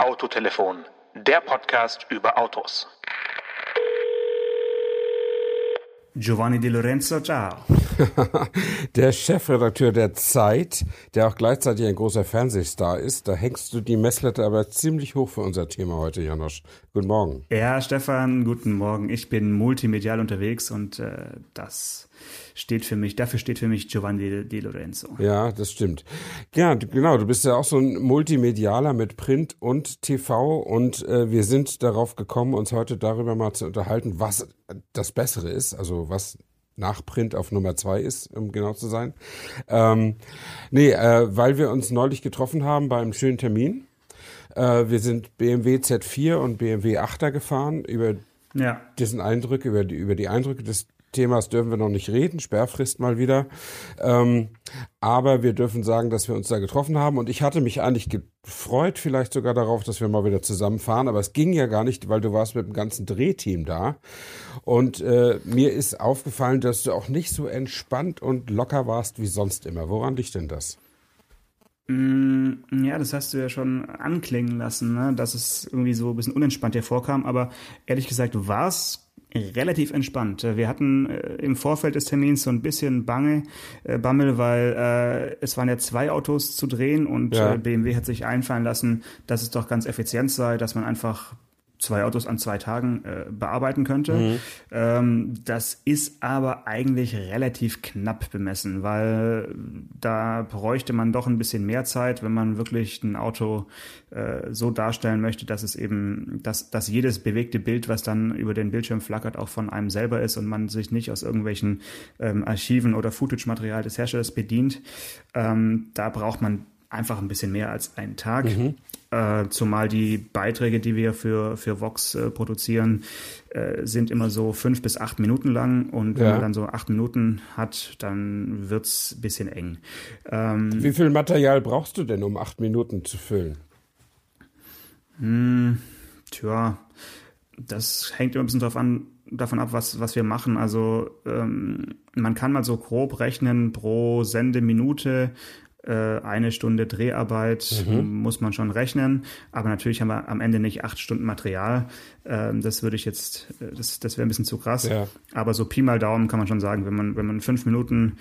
Autotelefon, der Podcast über Autos. Giovanni Di Lorenzo, ciao. der Chefredakteur der Zeit, der auch gleichzeitig ein großer Fernsehstar ist, da hängst du die Messlatte aber ziemlich hoch für unser Thema heute, Janosch. Guten Morgen. Ja, Stefan, guten Morgen. Ich bin multimedial unterwegs und äh, das steht für mich, dafür steht für mich Giovanni Di Lorenzo. Ja, das stimmt. Ja, genau, du bist ja auch so ein Multimedialer mit Print und TV und äh, wir sind darauf gekommen, uns heute darüber mal zu unterhalten, was das Bessere ist, also was nach Print auf Nummer zwei ist, um genau zu sein. Ähm, nee, äh, weil wir uns neulich getroffen haben bei einem schönen Termin. Äh, wir sind BMW Z4 und BMW 8er gefahren über ja. diesen Eindruck, über die, über die Eindrücke des Themas dürfen wir noch nicht reden, Sperrfrist mal wieder. Ähm, aber wir dürfen sagen, dass wir uns da getroffen haben. Und ich hatte mich eigentlich gefreut, vielleicht sogar darauf, dass wir mal wieder zusammenfahren. Aber es ging ja gar nicht, weil du warst mit dem ganzen Drehteam da. Und äh, mir ist aufgefallen, dass du auch nicht so entspannt und locker warst wie sonst immer. Woran liegt denn das? Mm, ja, das hast du ja schon anklingen lassen, ne? dass es irgendwie so ein bisschen unentspannt dir vorkam. Aber ehrlich gesagt, du warst relativ entspannt. Wir hatten äh, im Vorfeld des Termins so ein bisschen Bange, äh, Bammel, weil äh, es waren ja zwei Autos zu drehen und ja. äh, BMW hat sich einfallen lassen, dass es doch ganz effizient sei, dass man einfach zwei Autos an zwei Tagen äh, bearbeiten könnte. Mhm. Ähm, das ist aber eigentlich relativ knapp bemessen, weil da bräuchte man doch ein bisschen mehr Zeit, wenn man wirklich ein Auto äh, so darstellen möchte, dass es eben, dass, dass jedes bewegte Bild, was dann über den Bildschirm flackert, auch von einem selber ist und man sich nicht aus irgendwelchen ähm, Archiven oder Footage-Material des Herstellers bedient. Ähm, da braucht man einfach ein bisschen mehr als einen Tag. Mhm. Äh, zumal die Beiträge, die wir für, für Vox äh, produzieren, äh, sind immer so fünf bis acht Minuten lang. Und wenn ja. man dann so acht Minuten hat, dann wird's ein bisschen eng. Ähm, Wie viel Material brauchst du denn, um acht Minuten zu füllen? Hm, tja, das hängt immer ein bisschen drauf an, davon ab, was, was wir machen. Also ähm, man kann mal so grob rechnen, pro Sendeminute eine Stunde Dreharbeit mhm. muss man schon rechnen, aber natürlich haben wir am Ende nicht acht Stunden Material. Ähm, das würde ich jetzt, äh, das, das wäre ein bisschen zu krass. Ja. Aber so Pi mal Daumen kann man schon sagen, wenn man, wenn man fünf Minuten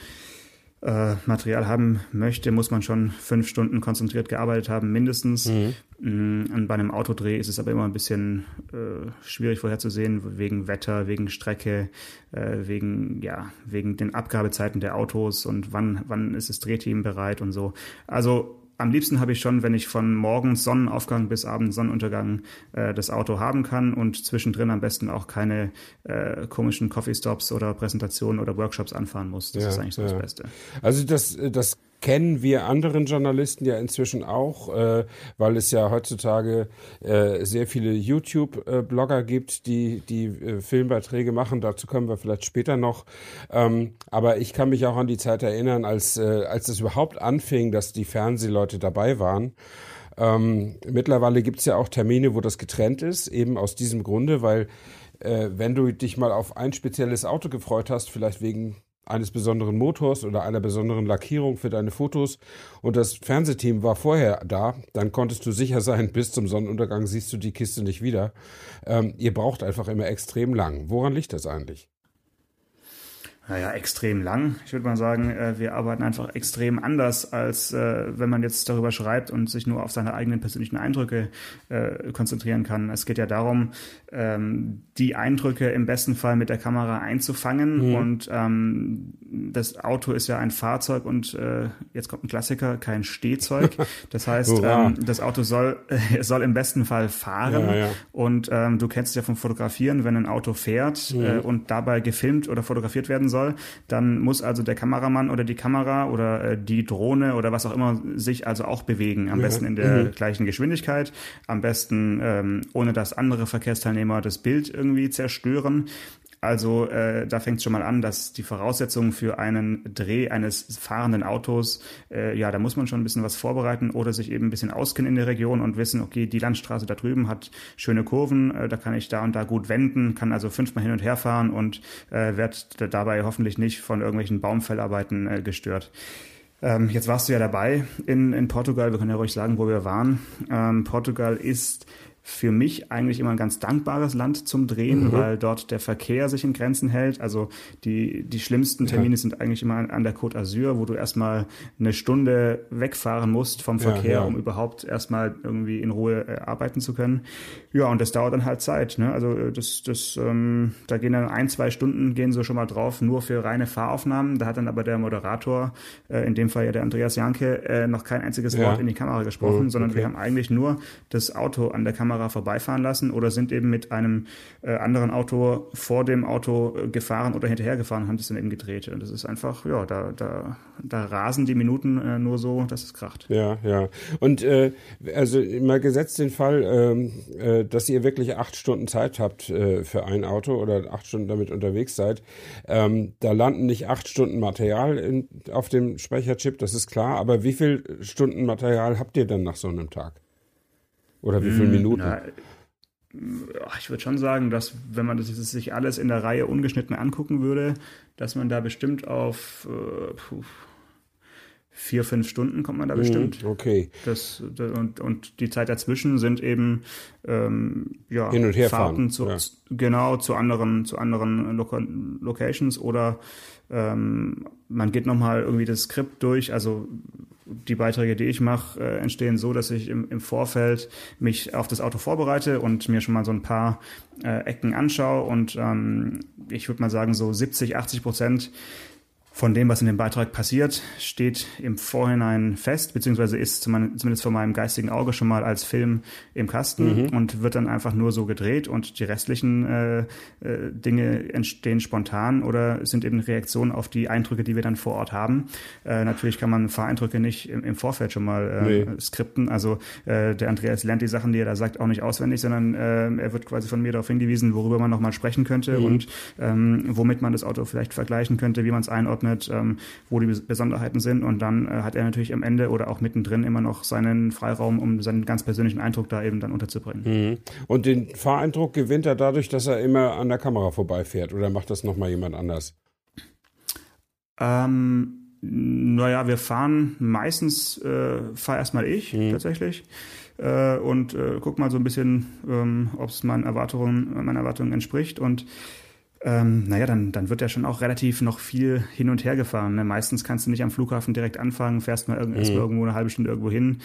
äh, Material haben möchte, muss man schon fünf Stunden konzentriert gearbeitet haben, mindestens. Mhm. Mm, und bei einem Autodreh ist es aber immer ein bisschen äh, schwierig vorherzusehen, wegen Wetter, wegen Strecke, äh, wegen, ja, wegen den Abgabezeiten der Autos und wann, wann ist das Drehteam bereit und so. Also am liebsten habe ich schon, wenn ich von morgens Sonnenaufgang bis abends Sonnenuntergang äh, das Auto haben kann und zwischendrin am besten auch keine äh, komischen Coffee Stops oder Präsentationen oder Workshops anfahren muss. Das ja, ist eigentlich so ja. das Beste. Also das, das kennen wir anderen Journalisten ja inzwischen auch, äh, weil es ja heutzutage äh, sehr viele YouTube-Blogger gibt, die die äh, Filmbeiträge machen. Dazu kommen wir vielleicht später noch. Ähm, aber ich kann mich auch an die Zeit erinnern, als äh, als es überhaupt anfing, dass die Fernsehleute dabei waren. Ähm, mittlerweile gibt es ja auch Termine, wo das getrennt ist, eben aus diesem Grunde, weil äh, wenn du dich mal auf ein spezielles Auto gefreut hast, vielleicht wegen eines besonderen Motors oder einer besonderen Lackierung für deine Fotos und das Fernsehteam war vorher da, dann konntest du sicher sein, bis zum Sonnenuntergang siehst du die Kiste nicht wieder. Ähm, ihr braucht einfach immer extrem lang. Woran liegt das eigentlich? Naja, extrem lang. Ich würde mal sagen, äh, wir arbeiten einfach extrem anders, als äh, wenn man jetzt darüber schreibt und sich nur auf seine eigenen persönlichen Eindrücke äh, konzentrieren kann. Es geht ja darum, ähm, die Eindrücke im besten Fall mit der Kamera einzufangen. Mhm. Und ähm, das Auto ist ja ein Fahrzeug und jetzt kommt ein Klassiker, kein Stehzeug. Das heißt, ähm, das Auto soll, soll im besten Fall fahren. Ja, ja. Und du kennst es ja vom Fotografieren, wenn ein Auto fährt mhm. und dabei gefilmt oder fotografiert werden soll soll, dann muss also der Kameramann oder die Kamera oder äh, die Drohne oder was auch immer sich also auch bewegen. Am ja. besten in der mhm. gleichen Geschwindigkeit, am besten ähm, ohne dass andere Verkehrsteilnehmer das Bild irgendwie zerstören. Also äh, da fängt es schon mal an, dass die Voraussetzungen für einen Dreh eines fahrenden Autos, äh, ja, da muss man schon ein bisschen was vorbereiten oder sich eben ein bisschen auskennen in der Region und wissen, okay, die Landstraße da drüben hat schöne Kurven, äh, da kann ich da und da gut wenden, kann also fünfmal hin und her fahren und äh, werde dabei hoffentlich nicht von irgendwelchen Baumfellarbeiten äh, gestört. Ähm, jetzt warst du ja dabei in, in Portugal. Wir können ja ruhig sagen, wo wir waren. Ähm, Portugal ist für mich eigentlich immer ein ganz dankbares Land zum Drehen, mhm. weil dort der Verkehr sich in Grenzen hält. Also die, die schlimmsten Termine ja. sind eigentlich immer an der Côte d'Azur, wo du erstmal eine Stunde wegfahren musst vom Verkehr, ja, ja. um überhaupt erstmal irgendwie in Ruhe äh, arbeiten zu können. Ja, und das dauert dann halt Zeit. Ne? Also äh, das, das, ähm, da gehen dann ein, zwei Stunden gehen so schon mal drauf, nur für reine Fahraufnahmen. Da hat dann aber der Moderator, äh, in dem Fall ja der Andreas Janke, äh, noch kein einziges Wort in die Kamera gesprochen, oh, sondern wir haben eigentlich nur das Auto an der Kamera Kamera vorbeifahren lassen oder sind eben mit einem äh, anderen Auto vor dem Auto äh, gefahren oder hinterhergefahren und haben das dann eben gedreht. Und das ist einfach, ja, da, da, da rasen die Minuten äh, nur so, dass es kracht. Ja, ja. Und äh, also mal gesetzt den Fall, ähm, äh, dass ihr wirklich acht Stunden Zeit habt äh, für ein Auto oder acht Stunden damit unterwegs seid. Ähm, da landen nicht acht Stunden Material in, auf dem Speicherchip, das ist klar, aber wie viel Stunden Material habt ihr dann nach so einem Tag? Oder wie viele hm, Minuten? Na, ich würde schon sagen, dass wenn man das sich alles in der Reihe ungeschnitten angucken würde, dass man da bestimmt auf äh, puh, vier, fünf Stunden kommt man da hm, bestimmt. Okay. Das, das, und, und die Zeit dazwischen sind eben ähm, ja, Hin und her Fahrten zu, ja. genau zu anderen, zu anderen Loca Locations oder ähm, man geht nochmal irgendwie das Skript durch. Also die Beiträge, die ich mache, äh, entstehen so, dass ich im, im Vorfeld mich auf das Auto vorbereite und mir schon mal so ein paar äh, Ecken anschaue. Und ähm, ich würde mal sagen, so 70, 80 Prozent von dem, was in dem Beitrag passiert, steht im Vorhinein fest, beziehungsweise ist zumindest vor meinem geistigen Auge schon mal als Film im Kasten mhm. und wird dann einfach nur so gedreht und die restlichen äh, äh, Dinge entstehen spontan oder sind eben Reaktionen auf die Eindrücke, die wir dann vor Ort haben. Äh, natürlich kann man Fahreindrücke nicht im, im Vorfeld schon mal äh, nee. skripten. Also äh, der Andreas lernt die Sachen, die er da sagt, auch nicht auswendig, sondern äh, er wird quasi von mir darauf hingewiesen, worüber man nochmal sprechen könnte mhm. und ähm, womit man das Auto vielleicht vergleichen könnte, wie man es einordnet einordnet, ähm, wo die Besonderheiten sind. Und dann äh, hat er natürlich am Ende oder auch mittendrin immer noch seinen Freiraum, um seinen ganz persönlichen Eindruck da eben dann unterzubringen. Mhm. Und den Fahreindruck gewinnt er dadurch, dass er immer an der Kamera vorbeifährt oder macht das nochmal jemand anders? Ähm, naja, wir fahren meistens, äh, fahr erstmal ich mhm. tatsächlich äh, und äh, guck mal so ein bisschen, ähm, ob es meinen Erwartungen, meinen Erwartungen entspricht und ähm, naja, dann, dann wird ja schon auch relativ noch viel hin und her gefahren. Ne? Meistens kannst du nicht am Flughafen direkt anfangen, fährst mal irgend, mhm. erstmal irgendwo eine halbe Stunde irgendwo hin.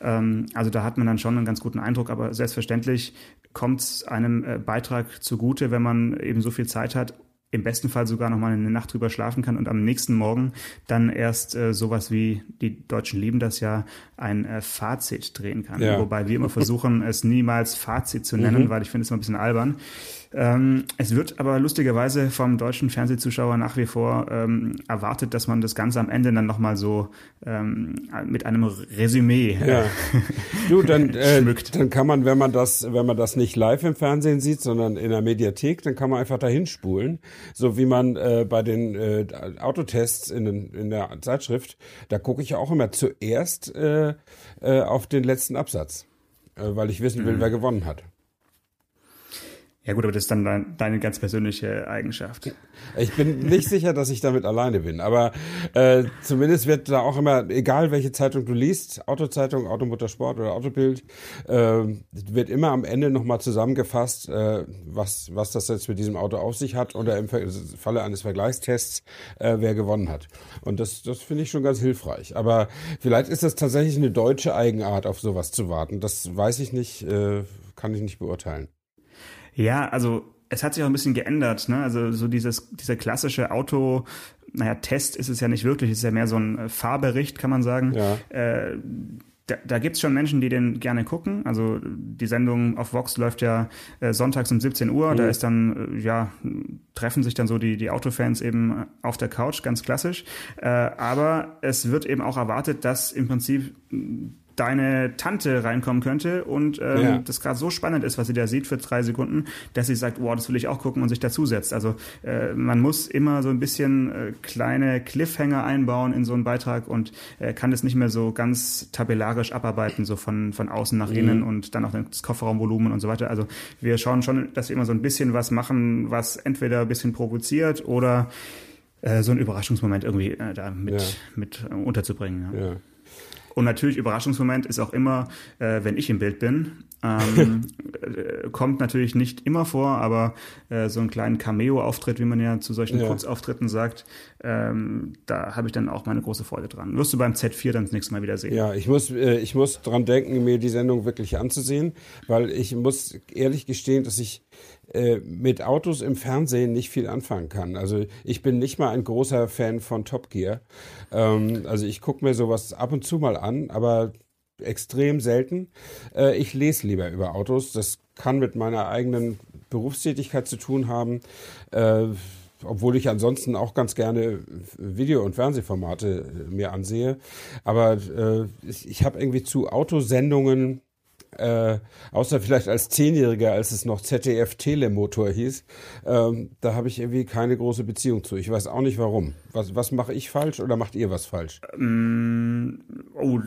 Ähm, also da hat man dann schon einen ganz guten Eindruck, aber selbstverständlich kommt es einem äh, Beitrag zugute, wenn man eben so viel Zeit hat, im besten Fall sogar noch mal eine Nacht drüber schlafen kann und am nächsten Morgen dann erst äh, sowas wie die Deutschen lieben das ja ein äh, Fazit drehen kann. Ja. Wobei wir immer versuchen, es niemals Fazit zu nennen, mhm. weil ich finde es immer ein bisschen albern. Ähm, es wird aber lustigerweise vom deutschen Fernsehzuschauer nach wie vor ähm, erwartet, dass man das Ganze am Ende dann nochmal so ähm, mit einem Resümee äh, ja. du, dann, äh, schmückt. Dann kann man, wenn man das, wenn man das nicht live im Fernsehen sieht, sondern in der Mediathek, dann kann man einfach dahin spulen. So wie man äh, bei den äh, Autotests in, den, in der Zeitschrift, da gucke ich ja auch immer zuerst äh, äh, auf den letzten Absatz, äh, weil ich wissen will, mhm. wer gewonnen hat. Ja gut, aber das ist dann dein, deine ganz persönliche Eigenschaft. Ich bin nicht sicher, dass ich damit alleine bin, aber äh, zumindest wird da auch immer, egal welche Zeitung du liest, Autozeitung, Automotorsport oder Autobild, äh, wird immer am Ende nochmal zusammengefasst, äh, was, was das jetzt mit diesem Auto auf sich hat oder im Falle eines Vergleichstests, äh, wer gewonnen hat. Und das, das finde ich schon ganz hilfreich. Aber vielleicht ist das tatsächlich eine deutsche Eigenart, auf sowas zu warten. Das weiß ich nicht, äh, kann ich nicht beurteilen. Ja, also es hat sich auch ein bisschen geändert. Ne? Also so dieses, dieser klassische Auto, naja, Test ist es ja nicht wirklich, es ist ja mehr so ein äh, Fahrbericht, kann man sagen. Ja. Äh, da, da gibt es schon Menschen, die den gerne gucken. Also die Sendung auf Vox läuft ja äh, sonntags um 17 Uhr. Mhm. Da ist dann, äh, ja, treffen sich dann so die, die Autofans eben auf der Couch, ganz klassisch. Äh, aber es wird eben auch erwartet, dass im Prinzip deine Tante reinkommen könnte und ähm, ja. das gerade so spannend ist, was sie da sieht für drei Sekunden, dass sie sagt, wow, das will ich auch gucken und sich dazusetzt. Also äh, man muss immer so ein bisschen äh, kleine Cliffhanger einbauen in so einen Beitrag und äh, kann das nicht mehr so ganz tabellarisch abarbeiten, so von, von außen nach innen mhm. und dann auch das Kofferraumvolumen und so weiter. Also wir schauen schon, dass wir immer so ein bisschen was machen, was entweder ein bisschen provoziert oder äh, so einen Überraschungsmoment irgendwie äh, da mit, ja. mit äh, unterzubringen. Ja. Und natürlich Überraschungsmoment ist auch immer, äh, wenn ich im Bild bin. Ähm, äh, kommt natürlich nicht immer vor, aber äh, so einen kleinen Cameo-Auftritt, wie man ja zu solchen ja. Kurzauftritten sagt, ähm, da habe ich dann auch meine große Freude dran. Wirst du beim Z4 dann das nächste Mal wieder sehen. Ja, ich muss, äh, ich muss dran denken, mir die Sendung wirklich anzusehen, weil ich muss ehrlich gestehen, dass ich äh, mit Autos im Fernsehen nicht viel anfangen kann. Also ich bin nicht mal ein großer Fan von Top Gear. Ähm, also ich gucke mir sowas ab und zu mal an, aber extrem selten. Äh, ich lese lieber über Autos. Das kann mit meiner eigenen Berufstätigkeit zu tun haben. Äh, obwohl ich ansonsten auch ganz gerne Video- und Fernsehformate mir ansehe. Aber äh, ich, ich habe irgendwie zu Autosendungen äh, außer vielleicht als Zehnjähriger, als es noch ZDF Telemotor hieß, ähm, da habe ich irgendwie keine große Beziehung zu. Ich weiß auch nicht warum. Was, was mache ich falsch oder macht ihr was falsch? Ähm, oh,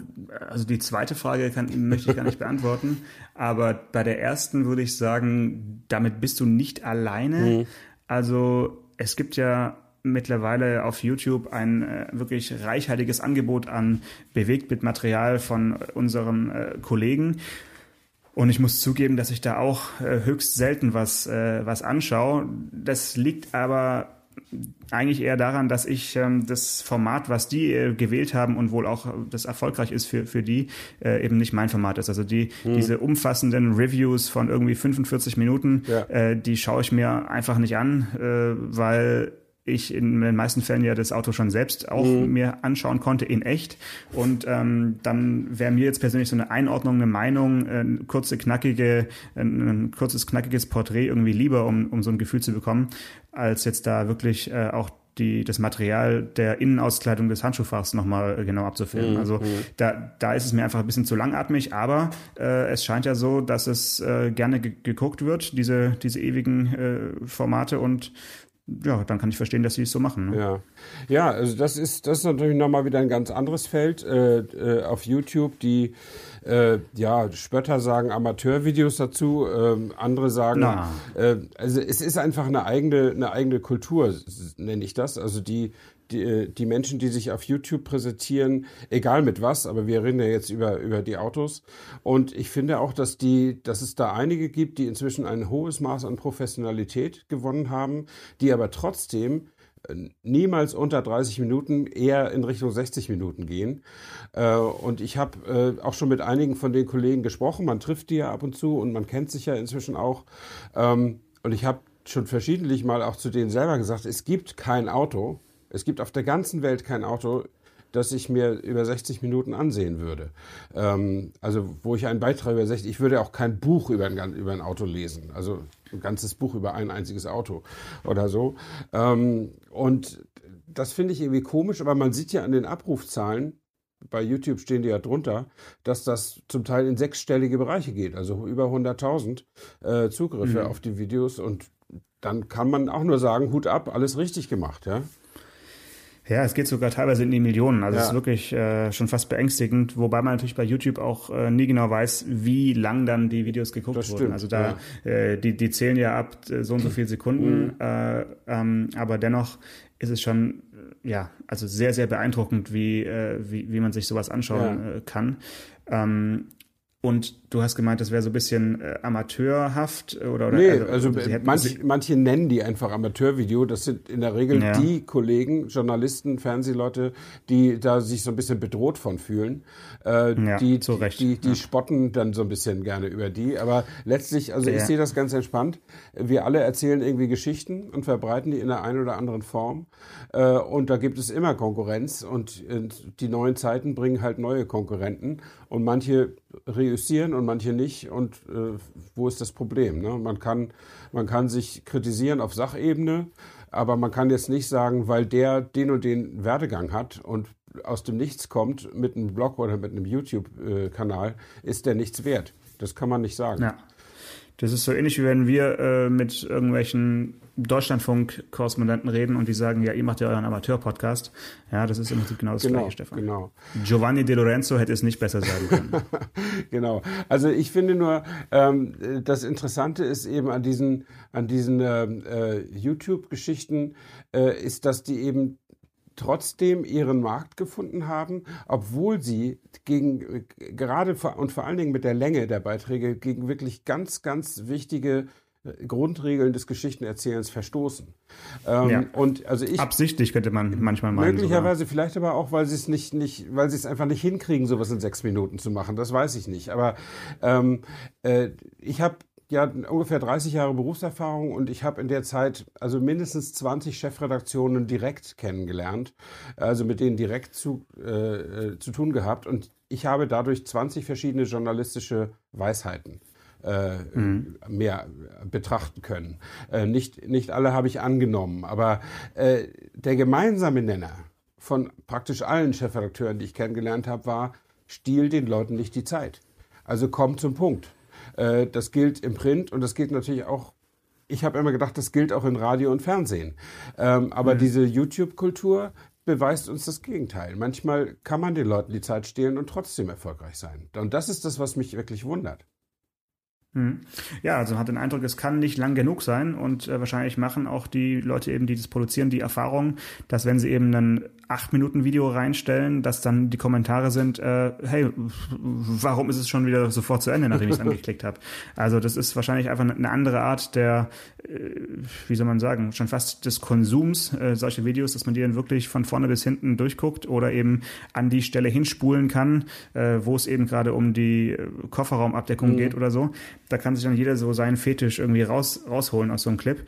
also die zweite Frage kann, möchte ich gar nicht beantworten. Aber bei der ersten würde ich sagen, damit bist du nicht alleine. Mhm. Also es gibt ja mittlerweile auf YouTube ein äh, wirklich reichhaltiges Angebot an Bewegtbildmaterial von unseren äh, Kollegen. Und ich muss zugeben, dass ich da auch äh, höchst selten was, äh, was anschaue. Das liegt aber eigentlich eher daran, dass ich ähm, das Format, was die äh, gewählt haben und wohl auch das erfolgreich ist für, für die, äh, eben nicht mein Format ist. Also die, hm. diese umfassenden Reviews von irgendwie 45 Minuten, ja. äh, die schaue ich mir einfach nicht an, äh, weil ich in den meisten Fällen ja das Auto schon selbst auch mhm. mir anschauen konnte in echt. Und ähm, dann wäre mir jetzt persönlich so eine Einordnung, eine Meinung, eine kurze, knackige, ein, ein kurzes, knackiges Porträt irgendwie lieber, um, um so ein Gefühl zu bekommen, als jetzt da wirklich äh, auch die, das Material der Innenauskleidung des Handschuhfachs nochmal äh, genau abzufilmen. Mhm. Also da, da ist es mir einfach ein bisschen zu langatmig, aber äh, es scheint ja so, dass es äh, gerne geguckt wird, diese, diese ewigen äh, Formate und ja, dann kann ich verstehen, dass sie es so machen. Ne? Ja. ja, also das ist, das ist natürlich nochmal wieder ein ganz anderes Feld äh, äh, auf YouTube, die äh, ja, Spötter sagen Amateurvideos dazu, äh, andere sagen, äh, also es ist einfach eine eigene, eine eigene Kultur, nenne ich das. Also die, die, äh, die Menschen, die sich auf YouTube präsentieren, egal mit was, aber wir reden ja jetzt über, über die Autos. Und ich finde auch, dass, die, dass es da einige gibt, die inzwischen ein hohes Maß an Professionalität gewonnen haben, die aber trotzdem äh, niemals unter 30 Minuten, eher in Richtung 60 Minuten gehen. Äh, und ich habe auch schon mit einigen von den Kollegen gesprochen. Man trifft die ja ab und zu und man kennt sich ja inzwischen auch. Ähm, und ich habe schon verschiedentlich mal auch zu denen selber gesagt, es gibt kein Auto, es gibt auf der ganzen Welt kein Auto, das ich mir über 60 Minuten ansehen würde. Ähm, also wo ich einen Beitrag über 60, ich würde auch kein Buch über ein, über ein Auto lesen. Also ein ganzes Buch über ein einziges Auto oder so. Ähm, und das finde ich irgendwie komisch, aber man sieht ja an den Abrufzahlen, bei YouTube stehen die ja drunter, dass das zum Teil in sechsstellige Bereiche geht, also über 100.000 äh, Zugriffe mhm. auf die Videos und dann kann man auch nur sagen, Hut ab, alles richtig gemacht, ja. Ja, es geht sogar teilweise in die Millionen. Also es ist wirklich äh, schon fast beängstigend, wobei man natürlich bei YouTube auch äh, nie genau weiß, wie lang dann die Videos geguckt das wurden. Stimmt, also da ja. äh, die die zählen ja ab äh, so und so viele Sekunden, mhm. äh, ähm, aber dennoch ist es schon äh, ja also sehr sehr beeindruckend, wie äh, wie, wie man sich sowas anschauen ja. äh, kann. Ähm, und du hast gemeint, das wäre so ein bisschen äh, amateurhaft oder, oder Nee, also, also manch, manche nennen die einfach Amateurvideo. Das sind in der Regel ja. die Kollegen, Journalisten, Fernsehleute, die da sich so ein bisschen bedroht von fühlen. Äh, ja, die, zu Recht. die, die ja. spotten dann so ein bisschen gerne über die. Aber letztlich, also ich sehe das ganz entspannt. Wir alle erzählen irgendwie Geschichten und verbreiten die in der einen oder anderen Form. Äh, und da gibt es immer Konkurrenz und äh, die neuen Zeiten bringen halt neue Konkurrenten. Und manche reüssieren und manche nicht. Und äh, wo ist das Problem? Ne? Man, kann, man kann sich kritisieren auf Sachebene, aber man kann jetzt nicht sagen, weil der den und den Werdegang hat und aus dem Nichts kommt mit einem Blog oder mit einem YouTube-Kanal, ist der nichts wert. Das kann man nicht sagen. Ja. Das ist so ähnlich wie wenn wir äh, mit irgendwelchen Deutschlandfunk-Korrespondenten reden und die sagen, ja, ihr macht ja euren Amateur-Podcast. Ja, das ist im Prinzip genau das genau, Gleiche, Stefan. Genau. Giovanni De Lorenzo hätte es nicht besser sagen können. genau. Also ich finde nur, ähm, das Interessante ist eben an diesen, an diesen ähm, äh, YouTube-Geschichten, äh, ist, dass die eben trotzdem ihren Markt gefunden haben, obwohl sie gegen gerade und vor allen Dingen mit der Länge der Beiträge gegen wirklich ganz, ganz wichtige äh, Grundregeln des Geschichtenerzählens verstoßen. Ähm, ja. Und also ich absichtlich könnte man manchmal meinen. Möglicherweise, sogar. vielleicht aber auch, weil sie es nicht, nicht, weil sie es einfach nicht hinkriegen, sowas in sechs Minuten zu machen. Das weiß ich nicht. Aber ähm, äh, ich habe ja ungefähr 30 Jahre Berufserfahrung und ich habe in der Zeit also mindestens 20 Chefredaktionen direkt kennengelernt, also mit denen direkt zu, äh, äh zu tun gehabt und ich habe dadurch 20 verschiedene journalistische Weisheiten äh, mhm. mehr betrachten können. Äh, nicht, nicht alle habe ich angenommen, aber äh, der gemeinsame Nenner von praktisch allen Chefredakteuren, die ich kennengelernt habe, war, stiehl den Leuten nicht die Zeit. Also komm zum Punkt. Äh, das gilt im Print und das gilt natürlich auch ich habe immer gedacht, das gilt auch in Radio und Fernsehen. Ähm, aber mhm. diese YouTube-Kultur beweist uns das Gegenteil. Manchmal kann man den Leuten die Zeit stehlen und trotzdem erfolgreich sein. Und das ist das, was mich wirklich wundert. Hm. Ja, also man hat den Eindruck, es kann nicht lang genug sein und äh, wahrscheinlich machen auch die Leute eben, die das produzieren, die Erfahrung, dass wenn sie eben ein acht Minuten Video reinstellen, dass dann die Kommentare sind, äh, hey, warum ist es schon wieder sofort zu Ende, nachdem ich es angeklickt habe? Also das ist wahrscheinlich einfach eine andere Art der, äh, wie soll man sagen, schon fast des Konsums äh, solcher Videos, dass man die dann wirklich von vorne bis hinten durchguckt oder eben an die Stelle hinspulen kann, äh, wo es eben gerade um die äh, Kofferraumabdeckung mhm. geht oder so da kann sich dann jeder so seinen Fetisch irgendwie raus, rausholen aus so einem Clip.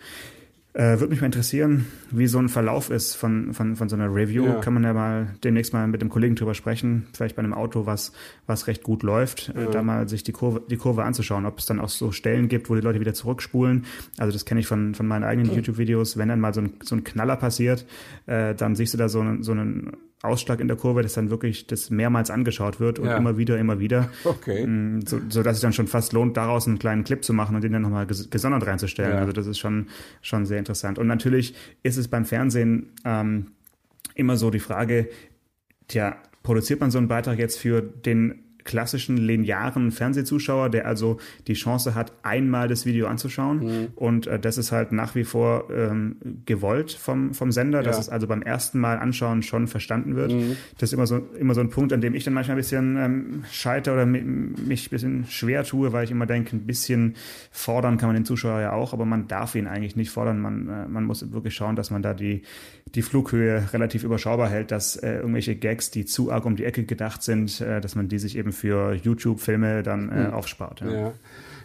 Äh, Würde mich mal interessieren, wie so ein Verlauf ist von, von, von so einer Review. Ja. Kann man ja mal demnächst mal mit dem Kollegen drüber sprechen, vielleicht bei einem Auto, was, was recht gut läuft, äh, ja. äh, da mal sich die Kurve, die Kurve anzuschauen, ob es dann auch so Stellen gibt, wo die Leute wieder zurückspulen. Also das kenne ich von, von meinen eigenen mhm. YouTube-Videos. Wenn dann mal so ein, so ein Knaller passiert, äh, dann siehst du da so, einen, so einen Ausschlag in der Kurve, dass dann wirklich das mehrmals angeschaut wird und ja. immer wieder, immer wieder. Okay. Mm, so, so dass es dann schon fast lohnt, daraus einen kleinen Clip zu machen und den dann nochmal gesondert reinzustellen. Ja. Also das ist schon, schon sehr interessant. Und natürlich ist es beim Fernsehen ähm, immer so die Frage, tja, produziert man so einen Beitrag jetzt für den klassischen linearen Fernsehzuschauer, der also die Chance hat, einmal das Video anzuschauen. Mhm. Und äh, das ist halt nach wie vor ähm, gewollt vom, vom Sender, ja. dass es also beim ersten Mal anschauen schon verstanden wird. Mhm. Das ist immer so, immer so ein Punkt, an dem ich dann manchmal ein bisschen ähm, scheiter oder mich ein bisschen schwer tue, weil ich immer denke, ein bisschen fordern kann man den Zuschauer ja auch, aber man darf ihn eigentlich nicht fordern. Man, äh, man muss wirklich schauen, dass man da die, die Flughöhe relativ überschaubar hält, dass äh, irgendwelche Gags, die zu arg um die Ecke gedacht sind, äh, dass man die sich eben für YouTube-Filme dann äh, hm. aufspart. Ja. ja.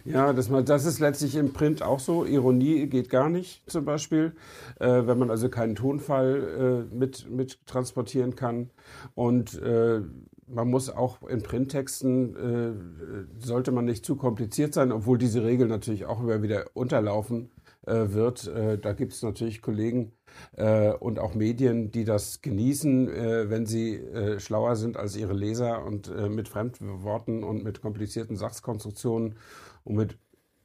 Ja, das, das ist letztlich im Print auch so. Ironie geht gar nicht, zum Beispiel, äh, wenn man also keinen Tonfall äh, mit, mit transportieren kann. Und äh, man muss auch in Printtexten, äh, sollte man nicht zu kompliziert sein, obwohl diese Regel natürlich auch immer wieder unterlaufen wird. Äh, da gibt es natürlich Kollegen, äh, und auch Medien, die das genießen, äh, wenn sie äh, schlauer sind als ihre Leser und äh, mit Fremdworten und mit komplizierten Sachskonstruktionen und mit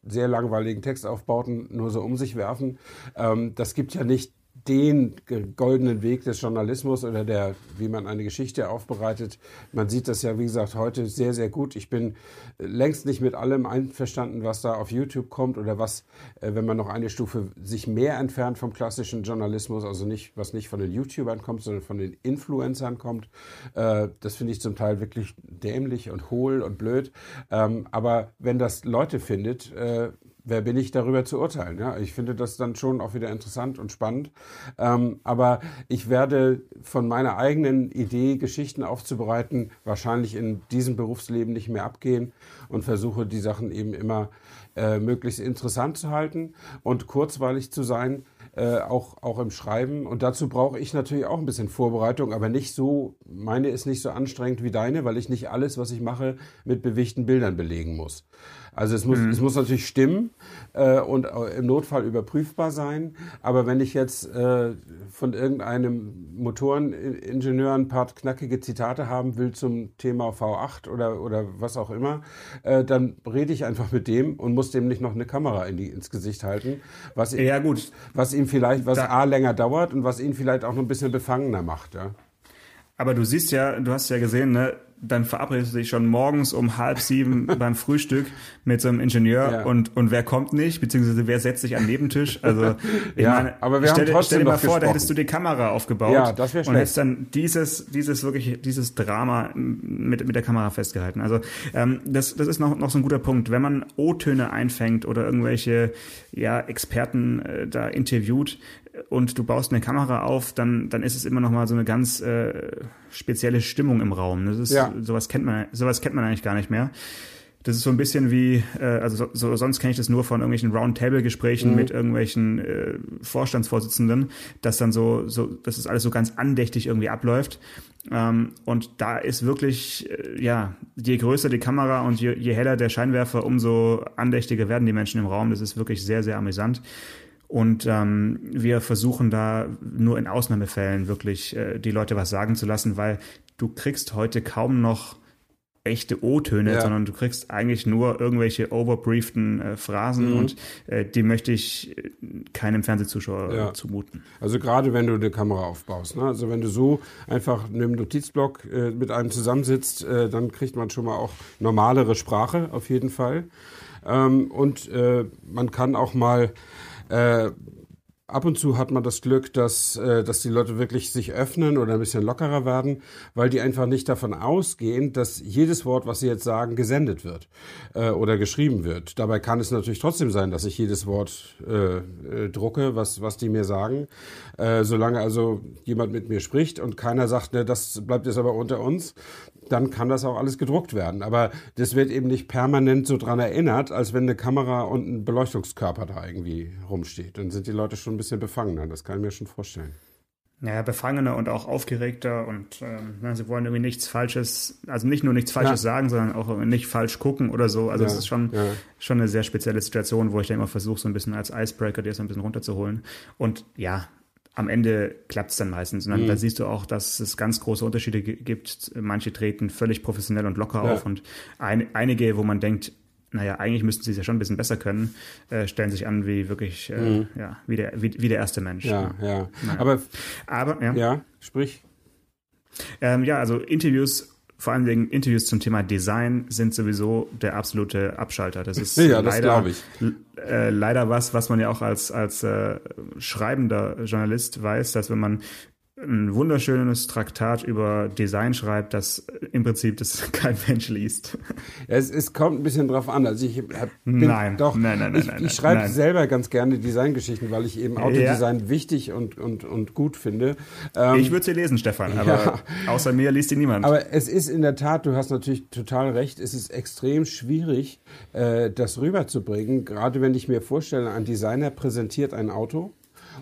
sehr langweiligen Textaufbauten nur so um sich werfen. Ähm, das gibt ja nicht den goldenen Weg des Journalismus oder der, wie man eine Geschichte aufbereitet. Man sieht das ja, wie gesagt, heute sehr, sehr gut. Ich bin längst nicht mit allem einverstanden, was da auf YouTube kommt oder was, äh, wenn man noch eine Stufe sich mehr entfernt vom klassischen Journalismus, also nicht, was nicht von den YouTubern kommt, sondern von den Influencern kommt. Äh, das finde ich zum Teil wirklich dämlich und hohl und blöd. Ähm, aber wenn das Leute findet, äh, wer bin ich darüber zu urteilen? Ja, ich finde das dann schon auch wieder interessant und spannend. Ähm, aber ich werde von meiner eigenen Idee, Geschichten aufzubereiten, wahrscheinlich in diesem Berufsleben nicht mehr abgehen und versuche die Sachen eben immer äh, möglichst interessant zu halten und kurzweilig zu sein, äh, auch, auch im Schreiben. Und dazu brauche ich natürlich auch ein bisschen Vorbereitung, aber nicht so, meine ist nicht so anstrengend wie deine, weil ich nicht alles, was ich mache, mit bewegten Bildern belegen muss. Also es muss, mhm. es muss natürlich stimmen äh, und im Notfall überprüfbar sein. Aber wenn ich jetzt äh, von irgendeinem Motoreningenieur ein paar knackige Zitate haben will zum Thema V8 oder, oder was auch immer, äh, dann rede ich einfach mit dem und muss dem nicht noch eine Kamera in die, ins Gesicht halten, was ihm, Ja, gut. was ihm vielleicht, was Da- A länger dauert und was ihn vielleicht auch noch ein bisschen befangener macht. Ja? Aber du siehst ja, du hast ja gesehen, ne, dann verabredest du dich schon morgens um halb sieben beim Frühstück mit so einem Ingenieur Ja. und, und wer kommt nicht, beziehungsweise wer setzt sich am Nebentisch. Also ich Ja, meine, aber wir haben stell, dir- trotzdem stell dir mal vor, da hättest du die Kamera aufgebaut Ja, das und hättest dann dieses, dieses wirklich, dieses Drama mit, mit der Kamera festgehalten. Also ähm, das, das ist noch, noch so ein guter Punkt. Wenn man O-Töne einfängt oder irgendwelche ja, Experten äh, da interviewt, und du baust eine Kamera auf, dann, dann ist es immer noch mal so eine ganz äh, spezielle Stimmung im Raum. Das ist, Ja. sowas kennt man, sowas kennt man eigentlich gar nicht mehr. Das ist so ein bisschen wie, äh, also so, so, sonst kenne ich das nur von irgendwelchen Roundtable-Gesprächen Mhm. mit irgendwelchen äh, Vorstandsvorsitzenden, dass dann so, so, dass es alles so ganz andächtig irgendwie abläuft. Ähm, und da ist wirklich, äh, ja, je größer die Kamera und je, je heller der Scheinwerfer, umso andächtiger werden die Menschen im Raum. Das ist wirklich sehr, sehr amüsant. Und ähm, wir versuchen da nur in Ausnahmefällen wirklich äh, die Leute was sagen zu lassen, weil du kriegst heute kaum noch echte O-Töne, Ja. sondern du kriegst eigentlich nur irgendwelche overbrieften äh, Phrasen Mhm. und äh, die möchte ich äh, keinem Fernsehzuschauer Ja. zumuten. Also gerade wenn du eine Kamera aufbaust. Ne? Also wenn du so einfach in einem Notizblock äh, mit einem zusammensitzt, äh, dann kriegt man schon mal auch normalere Sprache auf jeden Fall. Ähm, und äh, man kann auch mal äh, ab und zu hat man das Glück, dass, äh, dass die Leute wirklich sich öffnen oder ein bisschen lockerer werden, weil die einfach nicht davon ausgehen, dass jedes Wort, was sie jetzt sagen, gesendet wird äh, oder geschrieben wird. Dabei kann es natürlich trotzdem sein, dass ich jedes Wort äh, äh, drucke, was, was die mir sagen. Äh, solange also jemand mit mir spricht und keiner sagt, ne, das bleibt jetzt aber unter uns, dann kann das auch alles gedruckt werden. Aber das wird eben nicht permanent so dran erinnert, als wenn eine Kamera und ein Beleuchtungskörper da irgendwie rumsteht. Dann sind die Leute schon ein bisschen befangener. Das kann ich mir schon vorstellen. Naja, befangener und auch aufgeregter und ähm, na, sie wollen irgendwie nichts Falsches, also nicht nur nichts Falsches Ja. sagen, sondern auch nicht falsch gucken oder so. Also Ja, es ist schon, ja. schon eine sehr spezielle Situation, wo ich dann immer versuche, so ein bisschen als Icebreaker dir so ein bisschen runterzuholen. Und ja, am Ende klappt es dann meistens. Und dann, Mhm. da siehst du auch, dass es ganz große Unterschiede gi- gibt. Manche treten völlig professionell und locker Ja. auf und ein, einige, wo man denkt, naja, eigentlich müssten sie es ja schon ein bisschen besser können, äh, stellen sich an wie wirklich, äh, ja, wie der, wie, wie der erste Mensch. Mhm. Ja, ja. Naja. Aber Aber, ja. ja, sprich. Ähm, ja, also Interviews, vor allen Dingen Interviews zum Thema Design sind sowieso der absolute Abschalter. Das ist Ja, das leider, ich. Äh, leider was, was man ja auch als, als äh, schreibender Journalist weiß, dass wenn man ein wunderschönes Traktat über Design schreibt, das im Prinzip das kein Mensch liest. Es, es kommt ein bisschen drauf an. Also ich hab, bin, Nein. doch, Nein, nein, ich, nein, ich schreibe selber ganz gerne Designgeschichten, weil ich eben Autodesign wichtig und, und, und gut finde. Ähm, Ich würde sie lesen, Stefan, aber Ja. außer mir liest sie niemand. Aber es ist in der Tat, du hast natürlich total recht, es ist extrem schwierig, äh, das rüberzubringen. Gerade wenn ich mir vorstelle, ein Designer präsentiert ein Auto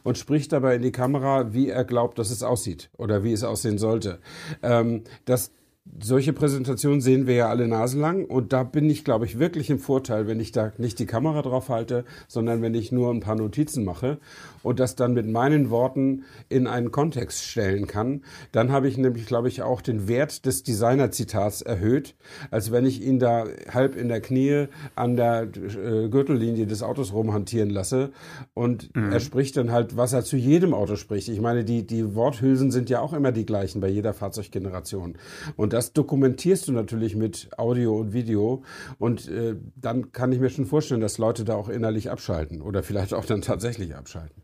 und spricht dabei in die Kamera, wie er glaubt, dass es aussieht oder wie es aussehen sollte. Ähm, das solche Präsentationen sehen wir ja alle naselang und da bin ich, glaube ich, wirklich im Vorteil, wenn ich da nicht die Kamera drauf halte, sondern wenn ich nur ein paar Notizen mache und das dann mit meinen Worten in einen Kontext stellen kann. Dann habe ich nämlich, glaube ich, auch den Wert des Designer-Zitats erhöht, als wenn ich ihn da halb in der Knie an der äh, Gürtellinie des Autos rumhantieren lasse und er spricht dann halt, was er zu jedem Auto spricht. Ich meine, die, die Worthülsen sind ja auch immer die gleichen bei jeder Fahrzeuggeneration. Und das dokumentierst du natürlich mit Audio und Video. Und äh, dann kann ich mir schon vorstellen, dass Leute da auch innerlich abschalten oder vielleicht auch dann tatsächlich abschalten.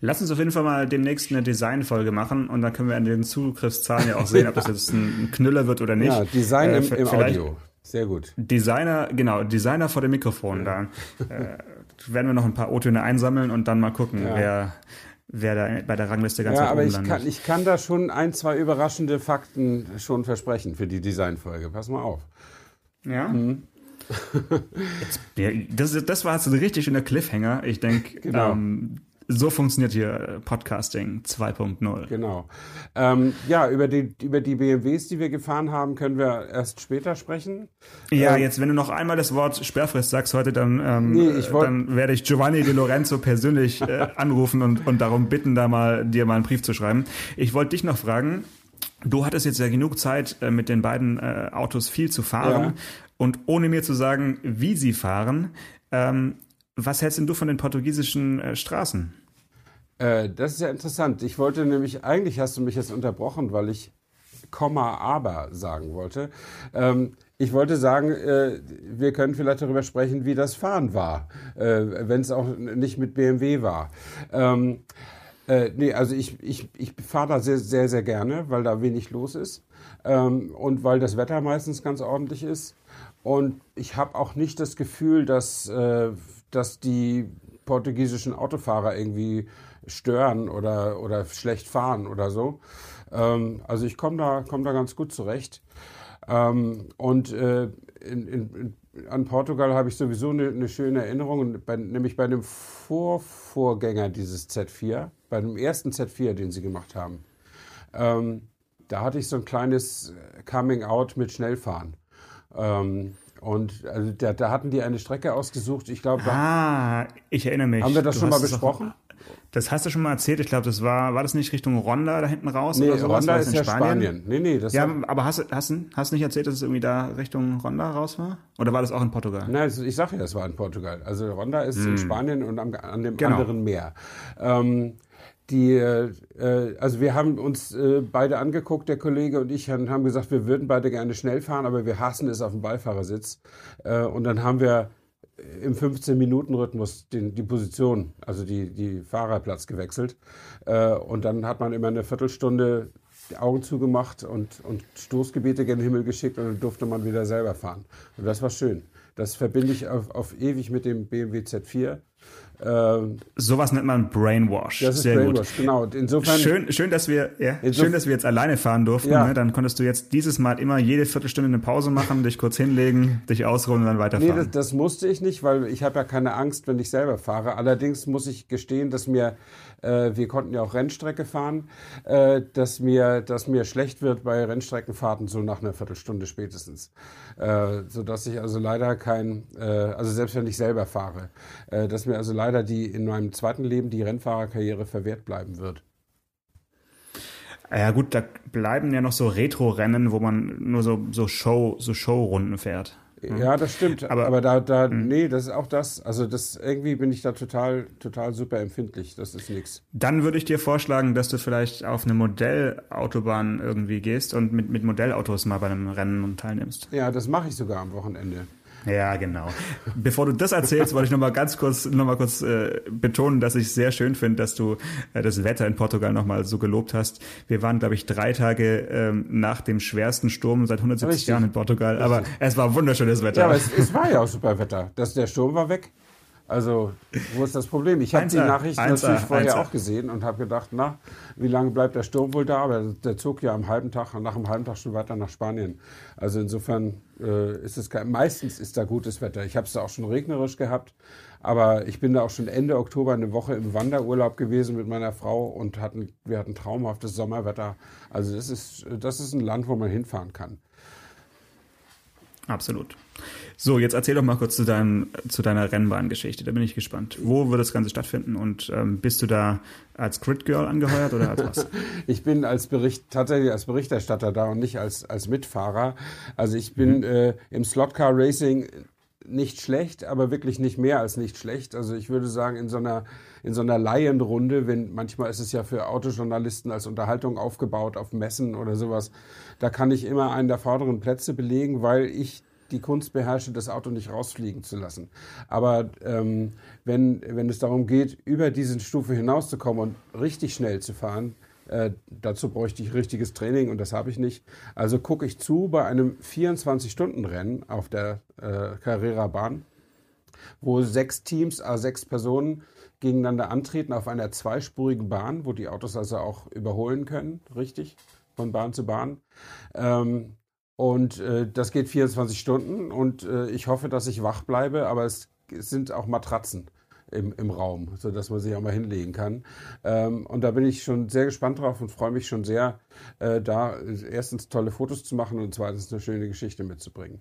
Lass uns auf jeden Fall mal demnächst eine Designfolge machen und dann können wir an den Zugriffszahlen ja auch sehen, ob das jetzt ein, Knüller wird oder nicht. Ja, Design Äh, im, im Audio. Sehr gut. Designer, genau, Designer vor dem Mikrofon. Da äh, werden wir noch ein paar O-Töne einsammeln und dann mal gucken, Ja. wer, wer da bei der Rangliste ganz Ja, weit aber oben ich landet. kann, ich kann da schon ein, zwei überraschende Fakten schon versprechen für die Designfolge. Pass mal auf. ja? Mhm. Jetzt, das, das war jetzt ein richtig schöner Cliffhanger. Ich denke, Genau. ähm, so funktioniert hier Podcasting 2.0. Genau. Ähm, ja, über die, über die BMWs, die wir gefahren haben, können wir erst später sprechen. Ja, Ähm, jetzt, wenn du noch einmal das Wort Sperrfrist sagst heute, dann, ähm, Nee, dann werde ich Giovanni De Lorenzo persönlich äh, anrufen und, und darum bitten, da mal dir mal einen Brief zu schreiben. Ich wollte dich noch fragen, Du hattest jetzt ja genug Zeit, äh, mit den beiden äh, Autos viel zu fahren. Ja. Und ohne mir zu sagen, wie sie fahren, ähm, was hältst denn du von den portugiesischen äh, Straßen? Äh, das ist ja interessant. Ich wollte nämlich, eigentlich hast du mich jetzt unterbrochen, weil ich Komma aber sagen wollte. Ähm, ich wollte sagen, äh, wir können vielleicht darüber sprechen, wie das Fahren war, äh, wenn es auch nicht mit BMW war. Ähm, äh, nee, also ich, ich, ich fahre da sehr, sehr, sehr gerne, weil da wenig los ist ähm, und weil das Wetter meistens ganz ordentlich ist. Und ich habe auch nicht das Gefühl, dass, äh, dass die portugiesischen Autofahrer irgendwie stören oder, oder schlecht fahren oder so. Ähm, also ich komme da, komm da ganz gut zurecht. Ähm, und äh, in, in, an Portugal habe ich sowieso eine, eine schöne Erinnerung, bei, nämlich bei dem Vorvorgänger dieses Z4, bei dem ersten Z4, den sie gemacht haben. Ähm, da hatte ich so ein kleines Coming Out mit Schnellfahren. Ähm, und also da, da, hatten die eine Strecke ausgesucht. Ich glaube, ah, ich erinnere mich. Haben wir das du schon mal besprochen? Das hast du schon mal erzählt. Ich glaube, das war, war das nicht Richtung Ronda da hinten raus? Nee, oder sowas? Ronda ist ja Spanien? Spanien. Nee, nee, das Ja, aber hast, hast, hast du nicht erzählt, dass es irgendwie da Richtung Ronda raus war? Oder war das auch in Portugal? Nein, ich sage ja, es war in Portugal. Also Ronda ist hm. in Spanien und am, an dem genau. anderen Meer. Ähm, die, äh, also wir haben uns äh, beide angeguckt, der Kollege und ich, und haben gesagt, wir würden beide gerne schnell fahren, aber wir hassen es auf dem Beifahrersitz. Äh, und dann haben wir im 15-Minuten-Rhythmus die Position, also die, die Fahrerplatz gewechselt. Äh, und dann hat man immer eine Viertelstunde die Augen zugemacht und, und Stoßgebete gen Himmel geschickt und dann durfte man wieder selber fahren. Und das war schön. Das verbinde ich auf, auf ewig mit dem BMW Z4. Ähm, Sowas nennt man Brainwash. Das ist Sehr Brainwash, gut. genau. Insofern schön, schön, dass wir, ja, schön, dass wir jetzt alleine fahren durften. Ja. Ne? Dann konntest du jetzt dieses Mal immer jede Viertelstunde eine Pause machen, dich kurz hinlegen, dich ausruhen und dann weiterfahren. Nee, das, das musste ich nicht, weil ich habe ja keine Angst, wenn ich selber fahre. Allerdings muss ich gestehen, dass mir wir konnten ja auch Rennstrecke fahren, äh, dass, mir, dass mir schlecht wird bei Rennstreckenfahrten so nach einer Viertelstunde spätestens. Äh, sodass ich also leider kein, äh, also selbst wenn ich selber fahre, äh, dass mir also leider die in meinem zweiten Leben die Rennfahrerkarriere verwehrt bleiben wird. Ja gut, da bleiben ja noch so Retro-Rennen, wo man nur so, so Show, so Showrunden fährt. Mhm. Ja, das stimmt. Aber, aber da, da, mhm. nee, das ist auch das. Also das irgendwie bin ich da total, total super empfindlich. Das ist nichts. Dann würde ich dir vorschlagen, dass du vielleicht auf eine Modellautobahn irgendwie gehst und mit, mit Modellautos mal bei einem Rennen teilnimmst. Ja, das mache ich sogar am Wochenende. Ja, genau. Bevor du das erzählst, wollte ich noch mal ganz kurz, noch mal kurz äh, betonen, dass ich sehr schön finde, dass du äh, das Wetter in Portugal noch mal so gelobt hast. Wir waren, glaube ich, drei Tage ähm, nach dem schwersten Sturm seit 170 Richtig. Jahren in Portugal, Richtig. aber es war wunderschönes Wetter. Ja, aber es, es war ja auch super Wetter. Das, der Sturm war weg. Also, wo ist das Problem? Ich habe die Nachrichten natürlich vorher auch gesehen und habe gedacht, na, wie lange bleibt der Sturm wohl da? Aber der zog ja am halben Tag, nach einem halben Tag schon weiter nach Spanien. Also insofern äh, ist es kein, meistens ist da gutes Wetter. Ich habe es da auch schon regnerisch gehabt, aber ich bin da auch schon Ende Oktober eine Woche im Wanderurlaub gewesen mit meiner Frau und hatten, wir hatten traumhaftes Sommerwetter. Also das ist, das ist ein Land, wo man hinfahren kann. Absolut. So, jetzt erzähl doch mal kurz zu, deinem, zu deiner Rennbahngeschichte. Da bin ich gespannt. Wo wird das Ganze stattfinden und ähm, bist du da als Grid Girl angeheuert oder als was? ich bin als Bericht, tatsächlich als Berichterstatter da und nicht als, als Mitfahrer. Also ich bin mhm. äh, im Slotcar Racing nicht schlecht, aber wirklich nicht mehr als nicht schlecht. Also ich würde sagen, in so einer, in so einer Laienrunde, wenn manchmal ist es ja für Autojournalisten als Unterhaltung aufgebaut auf Messen oder sowas, da kann ich immer einen der vorderen Plätze belegen, weil ich die Kunst beherrsche, das Auto nicht rausfliegen zu lassen. Aber ähm, wenn, wenn es darum geht, über diese Stufe hinauszukommen und richtig schnell zu fahren, äh, dazu bräuchte ich richtiges Training und das habe ich nicht. Also gucke ich zu bei einem 24-Stunden-Rennen auf der äh, Carrera-Bahn, wo sechs Teams, a sechs Personen gegeneinander antreten auf einer zweispurigen Bahn, wo die Autos also auch überholen können, richtig, von Bahn zu Bahn. Ähm, und äh, das geht 24 Stunden und äh, ich hoffe, dass ich wach bleibe, aber es, es sind auch Matratzen im, im Raum, sodass man sich auch mal hinlegen kann. Ähm, und da bin ich schon sehr gespannt drauf und freue mich schon sehr, äh, da erstens tolle Fotos zu machen und zweitens eine schöne Geschichte mitzubringen.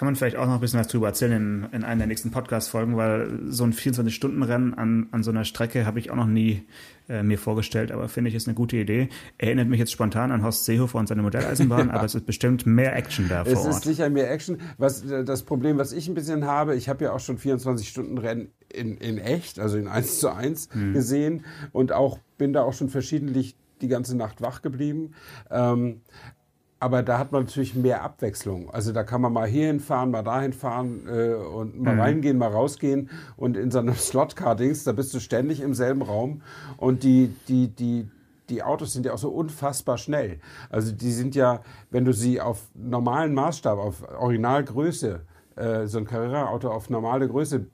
Kann man vielleicht auch noch ein bisschen was drüber erzählen in, in einer der nächsten Podcast-Folgen, weil so ein 24-Stunden-Rennen an, an so einer Strecke habe ich auch noch nie äh, mir vorgestellt, aber finde ich ist eine gute Idee. Erinnert mich jetzt spontan an Horst Seehofer und seine Modelleisenbahn, ja. aber es ist bestimmt mehr Action da vor Ort. Es ist sicher mehr Action. Was, äh, das Problem, was ich ein bisschen habe, ich habe ja auch schon 24-Stunden-Rennen in, in echt, also in 1 zu 1 hm. gesehen und auch bin da auch schon verschiedentlich die ganze Nacht wach geblieben. Ähm, aber da hat man natürlich mehr Abwechslung. Also da kann man mal hierhin fahren, mal dahin fahren äh, und mal mhm. reingehen, mal rausgehen. Und in so einem Slot-Car-Dings, da bist du ständig im selben Raum. Und die, die, die, die Autos sind ja auch so unfassbar schnell. Also die sind ja, wenn du sie auf normalen Maßstab, auf Originalgröße, äh, so ein Carrera-Auto auf normale Größe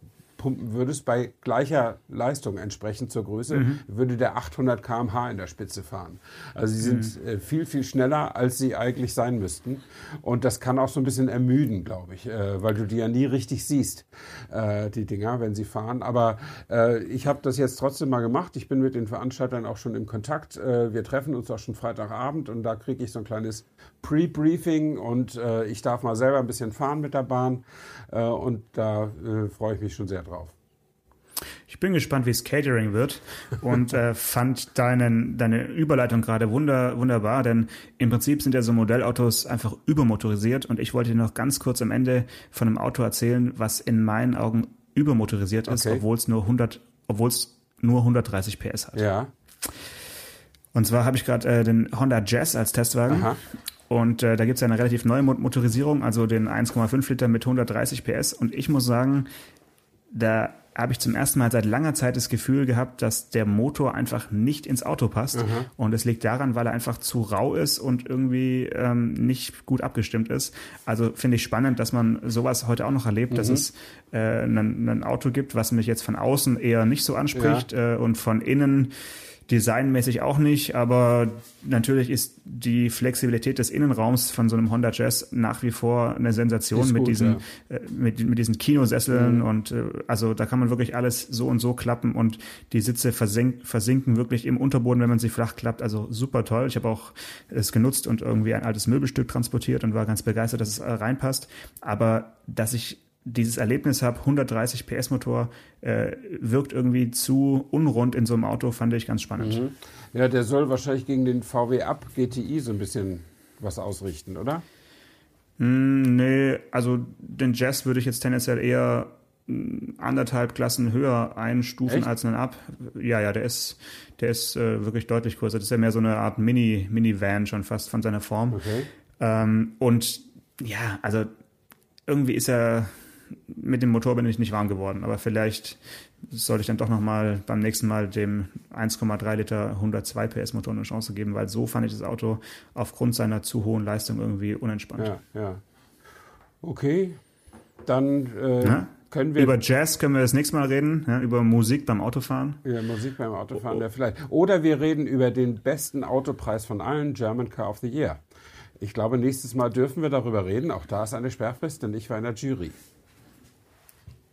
pumpen würdest, bei gleicher Leistung entsprechend zur Größe, mhm. würde der 800 km/h in der Spitze fahren. Also sie sind mhm. äh, viel, viel schneller, als sie eigentlich sein müssten. Und das kann auch so ein bisschen ermüden, glaube ich, äh, weil du die ja nie richtig siehst, äh, die Dinger, wenn sie fahren. Aber ich habe das jetzt trotzdem mal gemacht. Ich bin mit den Veranstaltern auch schon im Kontakt. Wir treffen uns auch schon Freitagabend und da kriege ich so ein kleines Pre-Briefing und äh, ich darf mal selber ein bisschen fahren mit der Bahn. und da freue ich mich schon sehr drauf. Ich bin gespannt, wie es Catering wird und äh, fand deinen, deine Überleitung gerade wunder, wunderbar, denn im Prinzip sind ja so Modellautos einfach übermotorisiert und ich wollte dir noch ganz kurz am Ende von einem Auto erzählen, was in meinen Augen übermotorisiert ist, okay. obwohl es nur 100, obwohl es nur 130 PS hat. Ja. Und zwar habe ich gerade äh, den Honda Jazz als Testwagen. Aha. Und äh, da gibt es ja eine relativ neue Motorisierung, also den 1,5 Liter mit 130 PS. Und ich muss sagen, da habe ich zum ersten Mal seit langer Zeit das Gefühl gehabt, dass der Motor einfach nicht ins Auto passt. Mhm. Und es liegt daran, weil er einfach zu rau ist und irgendwie ähm, nicht gut abgestimmt ist. Also finde ich spannend, dass man sowas heute auch noch erlebt, mhm. dass es äh, ein, Auto gibt, was mich jetzt von außen eher nicht so anspricht ja. äh, und von innen designmäßig auch nicht, aber natürlich ist die Flexibilität des Innenraums von so einem Honda Jazz nach wie vor eine Sensation ist mit gut, diesen ja. äh, mit, mit diesen Kinosesseln mhm. und äh, also da kann man wirklich alles so und so klappen und die Sitze versink, versinken wirklich im Unterboden, wenn man sie flach klappt. Also super toll. Ich habe auch es genutzt und irgendwie ein altes Möbelstück transportiert und war ganz begeistert, dass es reinpasst. Aber dass ich dieses Erlebnis habe, 130 PS Motor äh, wirkt irgendwie zu unrund in so einem Auto, fand ich ganz spannend. Mhm. Ja, der soll wahrscheinlich gegen den VW Up GTI so ein bisschen was ausrichten, oder? Mm, nee, also den Jazz würde ich jetzt tendenziell eher mm, anderthalb Klassen höher einstufen Echt? als einen Up. Ja, ja, der ist, der ist äh, wirklich deutlich größer. Das ist ja mehr so eine Art Mini, Mini-Van schon fast von seiner Form. Okay. Ähm, und ja, also irgendwie ist er mit dem Motor bin ich nicht warm geworden, aber vielleicht sollte ich dann doch nochmal beim nächsten Mal dem 1,3 Liter 102 PS Motor eine Chance geben, weil so fand ich das Auto aufgrund seiner zu hohen Leistung irgendwie unentspannt. Ja, ja. Okay, dann äh, können wir. Über Jazz können wir das nächste Mal reden, ja, über Musik beim Autofahren. Ja, Musik beim Autofahren, oh, oh. ja vielleicht. Oder wir reden über den besten Autopreis von allen, German Car of the Year. Ich glaube, nächstes Mal dürfen wir darüber reden. Auch da ist eine Sperrfrist, denn ich war in der Jury.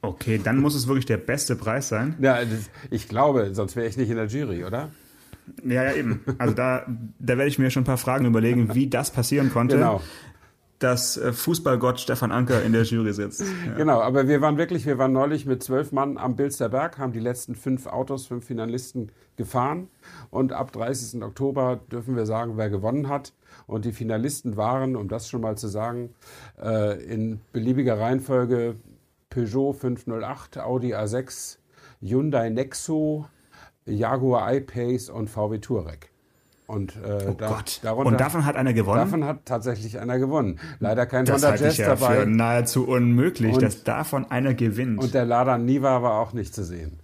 Okay, dann muss es wirklich der beste Preis sein. Ja, das, ich glaube, sonst wäre ich nicht in der Jury, oder? Ja, ja, eben. Also da, da werde ich mir schon ein paar Fragen überlegen, wie das passieren konnte. Genau. Dass äh, Fußballgott Stefan Anker in der Jury sitzt. Ja. Genau, aber wir waren wirklich, wir waren neulich mit zwölf Mann am Bilsterberg, haben die letzten fünf Autos, fünf Finalisten gefahren. Und ab 30. Oktober dürfen wir sagen, wer gewonnen hat. Und die Finalisten waren, um das schon mal zu sagen, äh, in beliebiger Reihenfolge Peugeot 508, Audi A6, Hyundai Nexo, Jaguar I-Pace und VW Touareg. Und, äh, oh da, Gott. Darunter, und davon hat einer gewonnen? Davon hat tatsächlich einer gewonnen. Leider kein das Honda Jazz ja dabei. Für nahezu unmöglich, und, dass davon einer gewinnt. Und der Lada Niva war auch nicht zu sehen.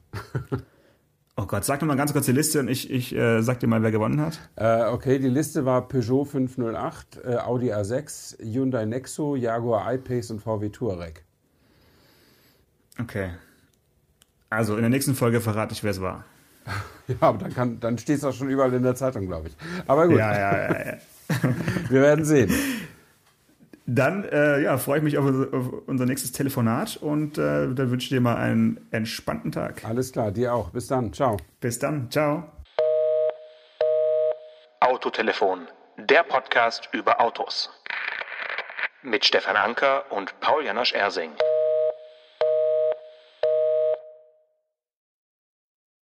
oh Gott, sag doch mal ganz kurz die Liste und ich, ich äh, sag dir mal, wer gewonnen hat. Äh, okay, die Liste war Peugeot 508, äh, Audi A6, Hyundai Nexo, Jaguar I-Pace und VW Touareg. Okay. Also in der nächsten Folge verrate ich, wer es war. Ja, aber dann, kann, dann steht es auch schon überall in der Zeitung, glaube ich. Aber gut. Ja, ja, ja. ja. Wir werden sehen. Dann äh, ja, freue ich mich auf, auf, unser nächstes Telefonat und äh, dann wünsche ich dir mal einen entspannten Tag. Alles klar, dir auch. Bis dann. Ciao. Bis dann. Ciao. Autotelefon, der Podcast über Autos. mit Stefan Anker und Paul Janosch Ersing.